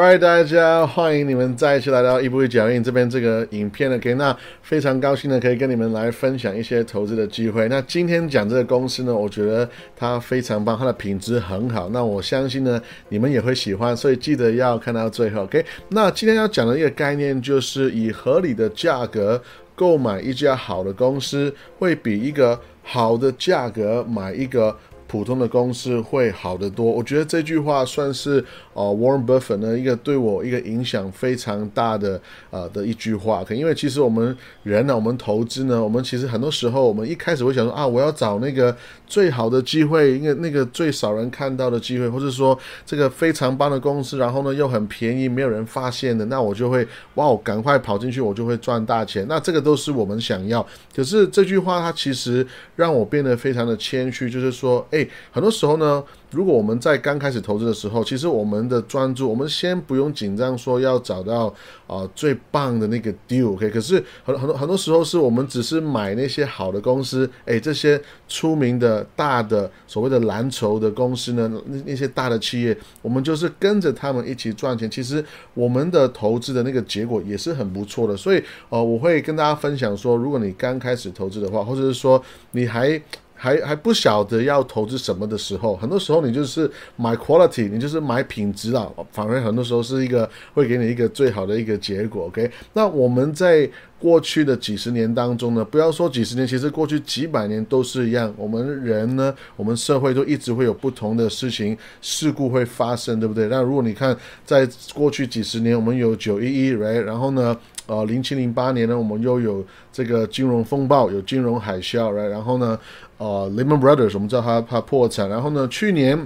好大家欢迎你们再一次来到一步一脚印这边这个影片的 OK，那非常高兴的可以跟你们来分享一些投资的机会。那今天讲这个公司呢，我觉得它非常棒，它的品质很好。那我相信呢，你们也会喜欢，所以记得要看到最后。OK，那今天要讲的一个概念就是以合理的价格购买一家好的公司，会比一个好的价格买一个。普通的公司会好得多，我觉得这句话算是呃 Warren Buffett 呢一个对我一个影响非常大的呃的一句话。可因为其实我们人呢，我们投资呢，我们其实很多时候我们一开始会想说啊，我要找那个最好的机会，因为那个最少人看到的机会，或者说这个非常棒的公司，然后呢又很便宜，没有人发现的，那我就会哇，赶快跑进去，我就会赚大钱。那这个都是我们想要。可是这句话它其实让我变得非常的谦虚，就是说，很多时候呢，如果我们在刚开始投资的时候，其实我们的专注，我们先不用紧张，说要找到啊最棒的那个 deal，OK？可是很很多很多时候是我们只是买那些好的公司，诶，这些出名的大的所谓的蓝筹的公司呢，那那些大的企业，我们就是跟着他们一起赚钱。其实我们的投资的那个结果也是很不错的。所以呃，我会跟大家分享说，如果你刚开始投资的话，或者是说你还。还还不晓得要投资什么的时候，很多时候你就是买 quality，你就是买品质啊，反而很多时候是一个会给你一个最好的一个结果。OK，那我们在过去的几十年当中呢，不要说几十年，其实过去几百年都是一样。我们人呢，我们社会都一直会有不同的事情事故会发生，对不对？那如果你看在过去几十年，我们有九一一，right，然后呢？呃，零七零八年呢，我们又有这个金融风暴，有金融海啸，然然后呢，呃，Lehman Brothers，我们知道它它破产，然后呢，去年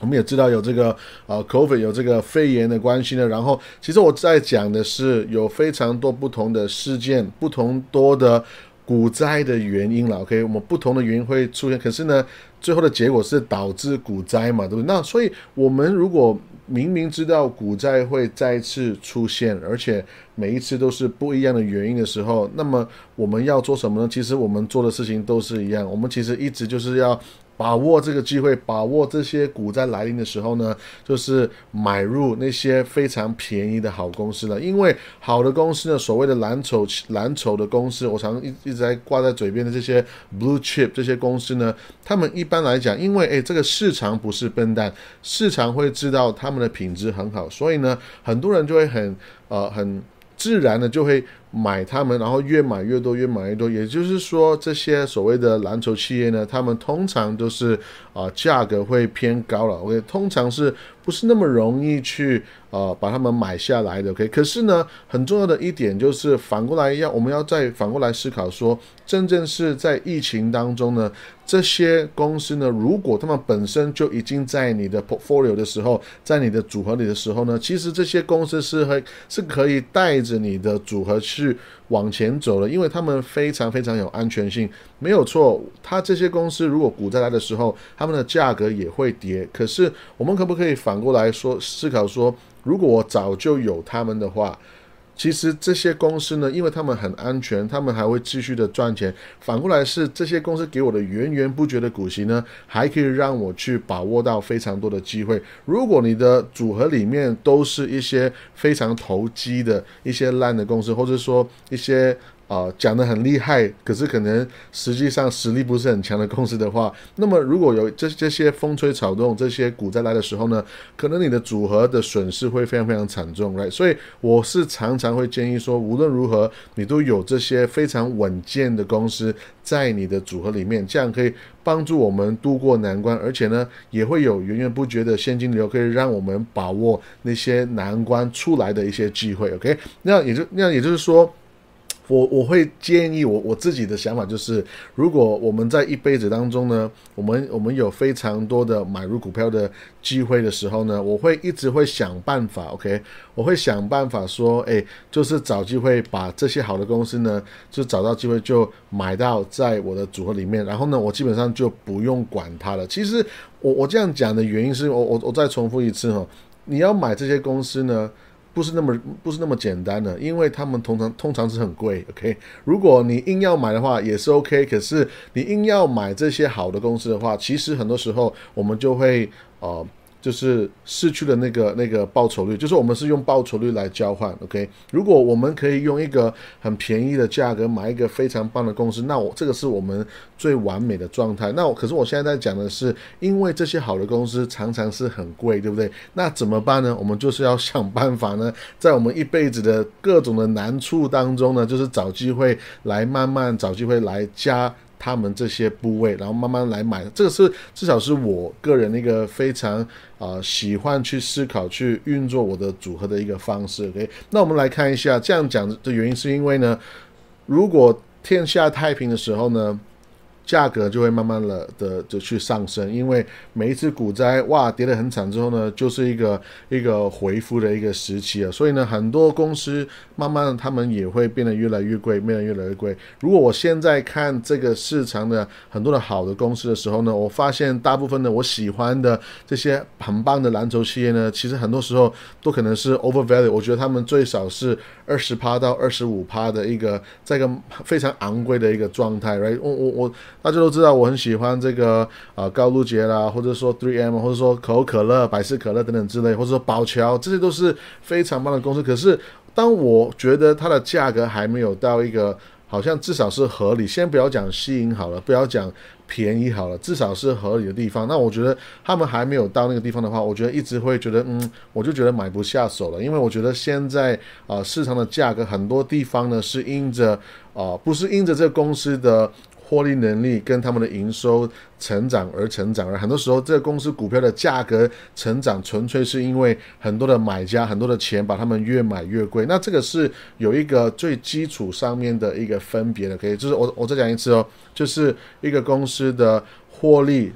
我们也知道有这个呃，COVID 有这个肺炎的关系呢，然后其实我在讲的是有非常多不同的事件，不同多的股灾的原因了，OK，我们不同的原因会出现，可是呢，最后的结果是导致股灾嘛，对不对？那所以我们如果明明知道股债会再次出现，而且每一次都是不一样的原因的时候，那么我们要做什么呢？其实我们做的事情都是一样，我们其实一直就是要。把握这个机会，把握这些股灾来临的时候呢，就是买入那些非常便宜的好公司了。因为好的公司呢，所谓的蓝筹蓝筹的公司，我常一一直在挂在嘴边的这些 blue chip 这些公司呢，他们一般来讲，因为诶这个市场不是笨蛋，市场会知道他们的品质很好，所以呢，很多人就会很呃很自然的就会。买他们，然后越买越多，越买越多。也就是说，这些所谓的蓝筹企业呢，他们通常都是啊价格会偏高了。OK，通常是不是那么容易去啊把他们买下来的？OK，可是呢，很重要的一点就是反过来要我们要再反过来思考说，真正是在疫情当中呢，这些公司呢，如果他们本身就已经在你的 portfolio 的时候，在你的组合里的时候呢，其实这些公司是会是可以带着你的组合去。是往前走了，因为他们非常非常有安全性，没有错。他这些公司如果股灾来的时候，他们的价格也会跌。可是我们可不可以反过来说思考说，如果我早就有他们的话？其实这些公司呢，因为他们很安全，他们还会继续的赚钱。反过来是这些公司给我的源源不绝的股息呢，还可以让我去把握到非常多的机会。如果你的组合里面都是一些非常投机的一些烂的公司，或者说一些。啊，讲的很厉害，可是可能实际上实力不是很强的公司的话，那么如果有这这些风吹草动，这些股灾来的时候呢，可能你的组合的损失会非常非常惨重，right？所以我是常常会建议说，无论如何，你都有这些非常稳健的公司在你的组合里面，这样可以帮助我们度过难关，而且呢，也会有源源不绝的现金流，可以让我们把握那些难关出来的一些机会，OK？那也就那也就是说。我我会建议我我自己的想法就是，如果我们在一辈子当中呢，我们我们有非常多的买入股票的机会的时候呢，我会一直会想办法，OK，我会想办法说，哎，就是找机会把这些好的公司呢，就找到机会就买到在我的组合里面，然后呢，我基本上就不用管它了。其实我我这样讲的原因是我我我再重复一次哈，你要买这些公司呢。不是那么不是那么简单的，因为他们通常通常是很贵。OK，如果你硬要买的话也是 OK，可是你硬要买这些好的公司的话，其实很多时候我们就会呃就是失去了那个那个报酬率，就是我们是用报酬率来交换，OK？如果我们可以用一个很便宜的价格买一个非常棒的公司，那我这个是我们最完美的状态。那我可是我现在在讲的是，因为这些好的公司常常是很贵，对不对？那怎么办呢？我们就是要想办法呢，在我们一辈子的各种的难处当中呢，就是找机会来慢慢找机会来加。他们这些部位，然后慢慢来买，这个是至少是我个人一个非常啊喜欢去思考、去运作我的组合的一个方式。OK，那我们来看一下，这样讲的原因是因为呢，如果天下太平的时候呢。价格就会慢慢的的就去上升，因为每一次股灾哇跌得很惨之后呢，就是一个一个回复的一个时期啊，所以呢，很多公司慢慢他们也会变得越来越贵，变得越来越贵。如果我现在看这个市场的很多的好的公司的时候呢，我发现大部分的我喜欢的这些很棒的蓝筹企业呢，其实很多时候都可能是 overvalue，我觉得他们最少是二十趴到二十五趴的一个在一个非常昂贵的一个状态，right？我我我。大家都知道我很喜欢这个啊高露洁啦，或者说 Three M，或者说可口可乐、百事可乐等等之类，或者说宝乔，这些都是非常棒的公司。可是当我觉得它的价格还没有到一个好像至少是合理，先不要讲吸引好了，不要讲便宜好了，至少是合理的地方。那我觉得他们还没有到那个地方的话，我觉得一直会觉得嗯，我就觉得买不下手了，因为我觉得现在啊市场的价格很多地方呢是因着啊不是因着这个公司的。获利能力跟他们的营收成长而成长，而很多时候这个公司股票的价格成长，纯粹是因为很多的买家很多的钱把他们越买越贵。那这个是有一个最基础上面的一个分别的，可以就是我我再讲一次哦，就是一个公司的获利。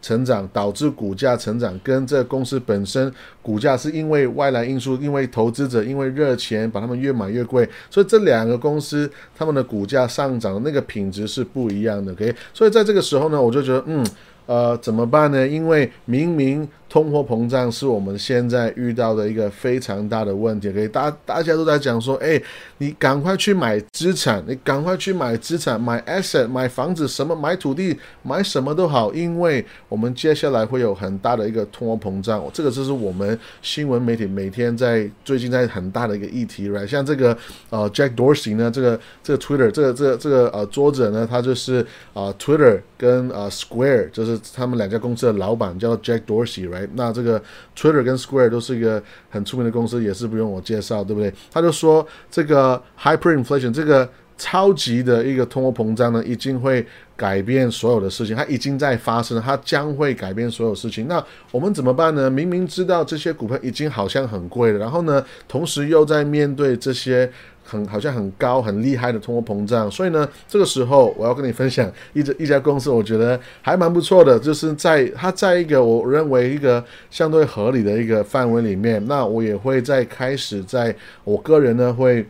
成长导致股价成长，跟这公司本身股价是因为外来因素，因为投资者因为热钱把他们越买越贵，所以这两个公司他们的股价上涨的那个品质是不一样的。OK，所以在这个时候呢，我就觉得，嗯。呃，怎么办呢？因为明明通货膨胀是我们现在遇到的一个非常大的问题，可以大大家都在讲说，哎，你赶快去买资产，你赶快去买资产，买 asset，买房子，什么买土地，买什么都好，因为我们接下来会有很大的一个通货膨胀，这个就是我们新闻媒体每天在最近在很大的一个议题，right？像这个呃 Jack Dorsey 呢，这个这个 Twitter 这个这个这个呃作者呢，他就是啊 Twitter 跟呃 Square 就是。他们两家公司的老板叫 Jack Dorsey，right？那这个 Twitter 跟 Square 都是一个很出名的公司，也是不用我介绍，对不对？他就说这个 hyperinflation，这个超级的一个通货膨胀呢，已经会改变所有的事情，它已经在发生，它将会改变所有事情。那我们怎么办呢？明明知道这些股票已经好像很贵了，然后呢，同时又在面对这些。很好像很高很厉害的通货膨胀，所以呢，这个时候我要跟你分享一一家公司，我觉得还蛮不错的，就是在它在一个我认为一个相对合理的一个范围里面，那我也会在开始在我个人呢会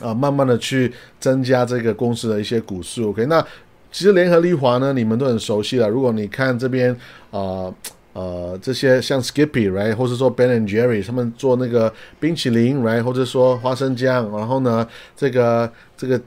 啊慢慢的去增加这个公司的一些股数。OK，那其实联合利华呢，你们都很熟悉了，如果你看这边啊。呃这些像 Skippy，right，或者说 Ben and Jerry，他们做那个冰淇淋，right，或者说花生酱，然后呢，这个这个。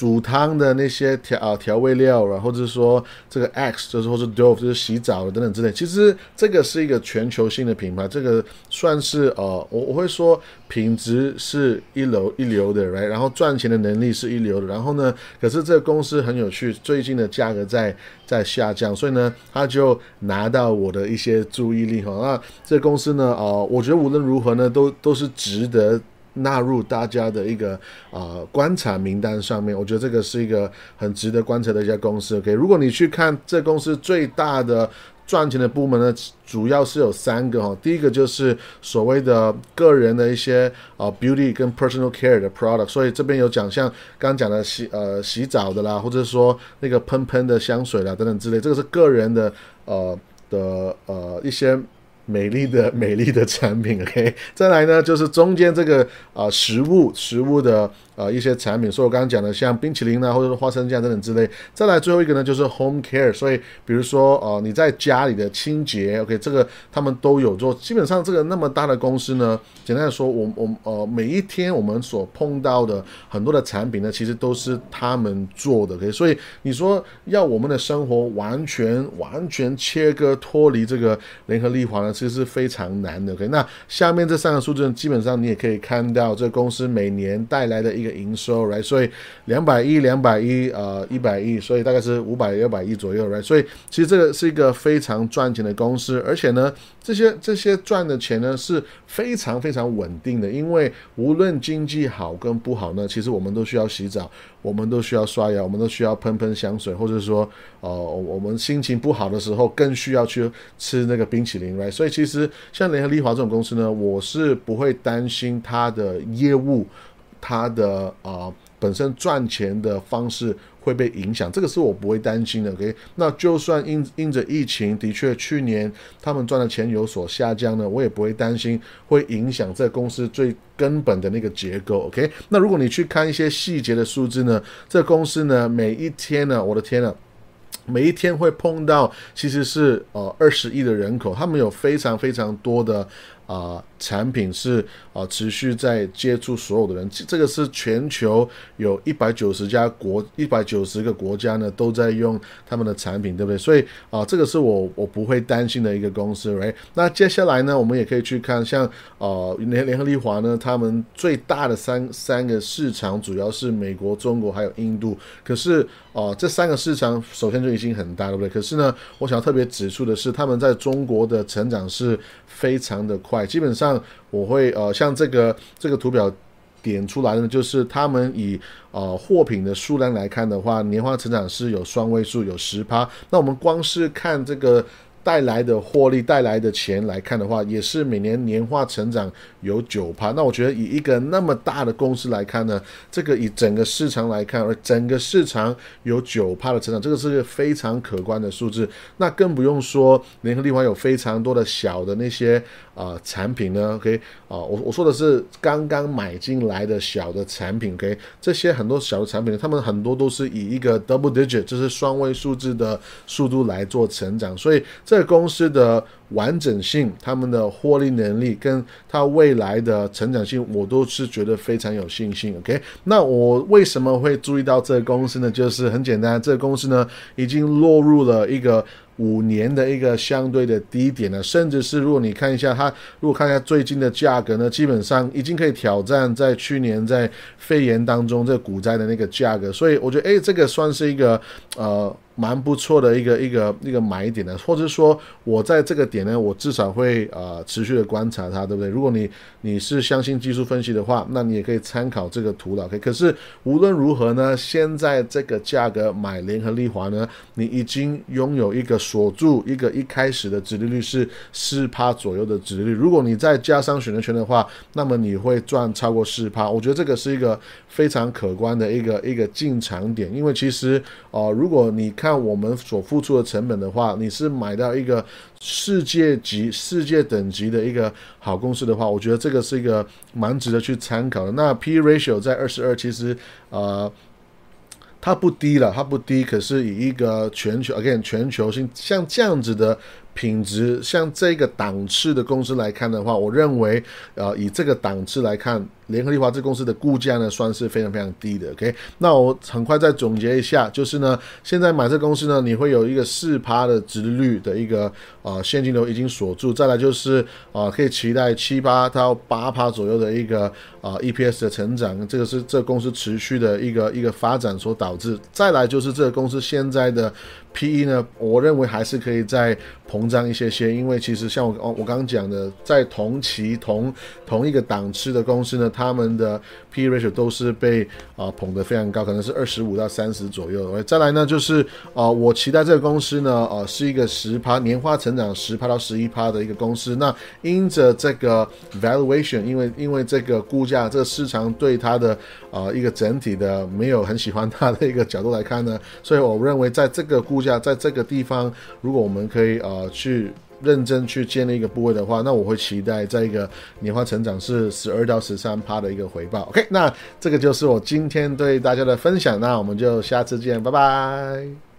煮汤的那些调调味料，然后就是说这个 X 就是或者 Dove 就是洗澡的等等之类。其实这个是一个全球性的品牌，这个算是呃我我会说品质是一流一流的来然后赚钱的能力是一流的。然后呢，可是这个公司很有趣，最近的价格在在下降，所以呢，他就拿到我的一些注意力哈。那这个公司呢，哦，我觉得无论如何呢，都都是值得。纳入大家的一个啊观察名单上面，我觉得这个是一个很值得观察的一家公司。OK，如果你去看这公司最大的赚钱的部门呢，主要是有三个哈。第一个就是所谓的个人的一些啊 beauty 跟 personal care 的 product，所以这边有讲像刚刚讲的洗呃洗澡的啦，或者说那个喷喷的香水啦等等之类，这个是个人的呃的呃一些。美丽的美丽的产品，OK，再来呢，就是中间这个啊食物食物的呃一些产品，所以我刚刚讲的像冰淇淋啊，或者是花生酱等等之类。再来最后一个呢，就是 home care，所以比如说呃你在家里的清洁，OK，这个他们都有做。基本上这个那么大的公司呢，简单的说，我我呃每一天我们所碰到的很多的产品呢，其实都是他们做的，OK，所以你说要我们的生活完全完全切割脱离这个联合利华呢，其实是非常难的，OK。那下面这三个数字基本上你也可以看到，这公司每年带来的一个营收，right？所以两百亿、两百亿、呃一百亿，所以大概是五百、六百亿左右，right？所以其实这个是一个非常赚钱的公司，而且呢，这些这些赚的钱呢是非常非常稳定的，因为无论经济好跟不好呢，其实我们都需要洗澡，我们都需要刷牙，我们都需要喷喷香水，或者说，呃，我们心情不好的时候更需要去吃那个冰淇淋，right？所以其实像联合利华这种公司呢，我是不会担心它的业务，它的啊本身赚钱的方式。会被影响，这个是我不会担心的。OK，那就算因因着疫情，的确去年他们赚的钱有所下降呢，我也不会担心会影响这公司最根本的那个结构。OK，那如果你去看一些细节的数字呢，这公司呢每一天呢，我的天呐，每一天会碰到其实是呃二十亿的人口，他们有非常非常多的。啊，产品是啊，持续在接触所有的人，这个是全球有一百九十家国，一百九十个国家呢都在用他们的产品，对不对？所以啊，这个是我我不会担心的一个公司，right？那接下来呢，我们也可以去看像呃联联合利华呢，他们最大的三三个市场主要是美国、中国还有印度，可是啊，这三个市场首先就已经很大，对不对？可是呢，我想要特别指出的是，他们在中国的成长是非常的快。基本上我会呃，像这个这个图表点出来的，就是他们以呃货品的数量来看的话，年化成长是有双位数，有十趴。那我们光是看这个。带来的获利带来的钱来看的话，也是每年年化成长有九趴。那我觉得以一个那么大的公司来看呢，这个以整个市场来看，而整个市场有九趴的成长，这个是个非常可观的数字。那更不用说联合利华有非常多的小的那些啊产品呢。OK 啊，我我说的是刚刚买进来的小的产品。OK，这些很多小的产品，他们很多都是以一个 double digit，就是双位数字的速度来做成长，所以。这个公司的完整性、他们的获利能力跟它未来的成长性，我都是觉得非常有信心。OK，那我为什么会注意到这个公司呢？就是很简单，这个公司呢已经落入了一个。五年的一个相对的低点呢，甚至是如果你看一下它，如果看一下最近的价格呢，基本上已经可以挑战在去年在肺炎当中这股灾的那个价格，所以我觉得诶，这个算是一个呃蛮不错的一个一个一个买点呢，或者说我在这个点呢，我至少会呃持续的观察它，对不对？如果你你是相信技术分析的话，那你也可以参考这个图了。OK，可是无论如何呢，现在这个价格买联合利华呢，你已经拥有一个。锁住一个一开始的值利率是四趴左右的值利率，如果你再加上选择权的话，那么你会赚超过四趴。我觉得这个是一个非常可观的一个一个进场点，因为其实呃，如果你看我们所付出的成本的话，你是买到一个世界级、世界等级的一个好公司的话，我觉得这个是一个蛮值得去参考的。那 P ratio 在二十二，其实呃。它不低了，它不低，可是以一个全球，again 全球性像这样子的品质，像这个档次的公司来看的话，我认为，呃，以这个档次来看。联合利华这公司的估价呢，算是非常非常低的。OK，那我很快再总结一下，就是呢，现在买这公司呢，你会有一个四趴的值率的一个啊现金流已经锁住，再来就是啊可以期待七八到八趴左右的一个啊 EPS 的成长，这个是这公司持续的一个一个发展所导致。再来就是这个公司现在的 PE 呢，我认为还是可以再膨胀一些些，因为其实像我我刚刚讲的，在同期同同一个档次的公司呢。他们的 P ratio 都是被啊捧得非常高，可能是二十五到三十左右。再来呢，就是啊，我期待这个公司呢，呃，是一个十趴年化成长十趴到十一趴的一个公司。那因着这个 valuation，因为因为这个估价，这个市场对它的啊一个整体的没有很喜欢它的一个角度来看呢，所以我认为在这个估价，在这个地方，如果我们可以呃去。认真去建立一个部位的话，那我会期待在一个年化成长是十二到十三趴的一个回报。OK，那这个就是我今天对大家的分享，那我们就下次见，拜拜。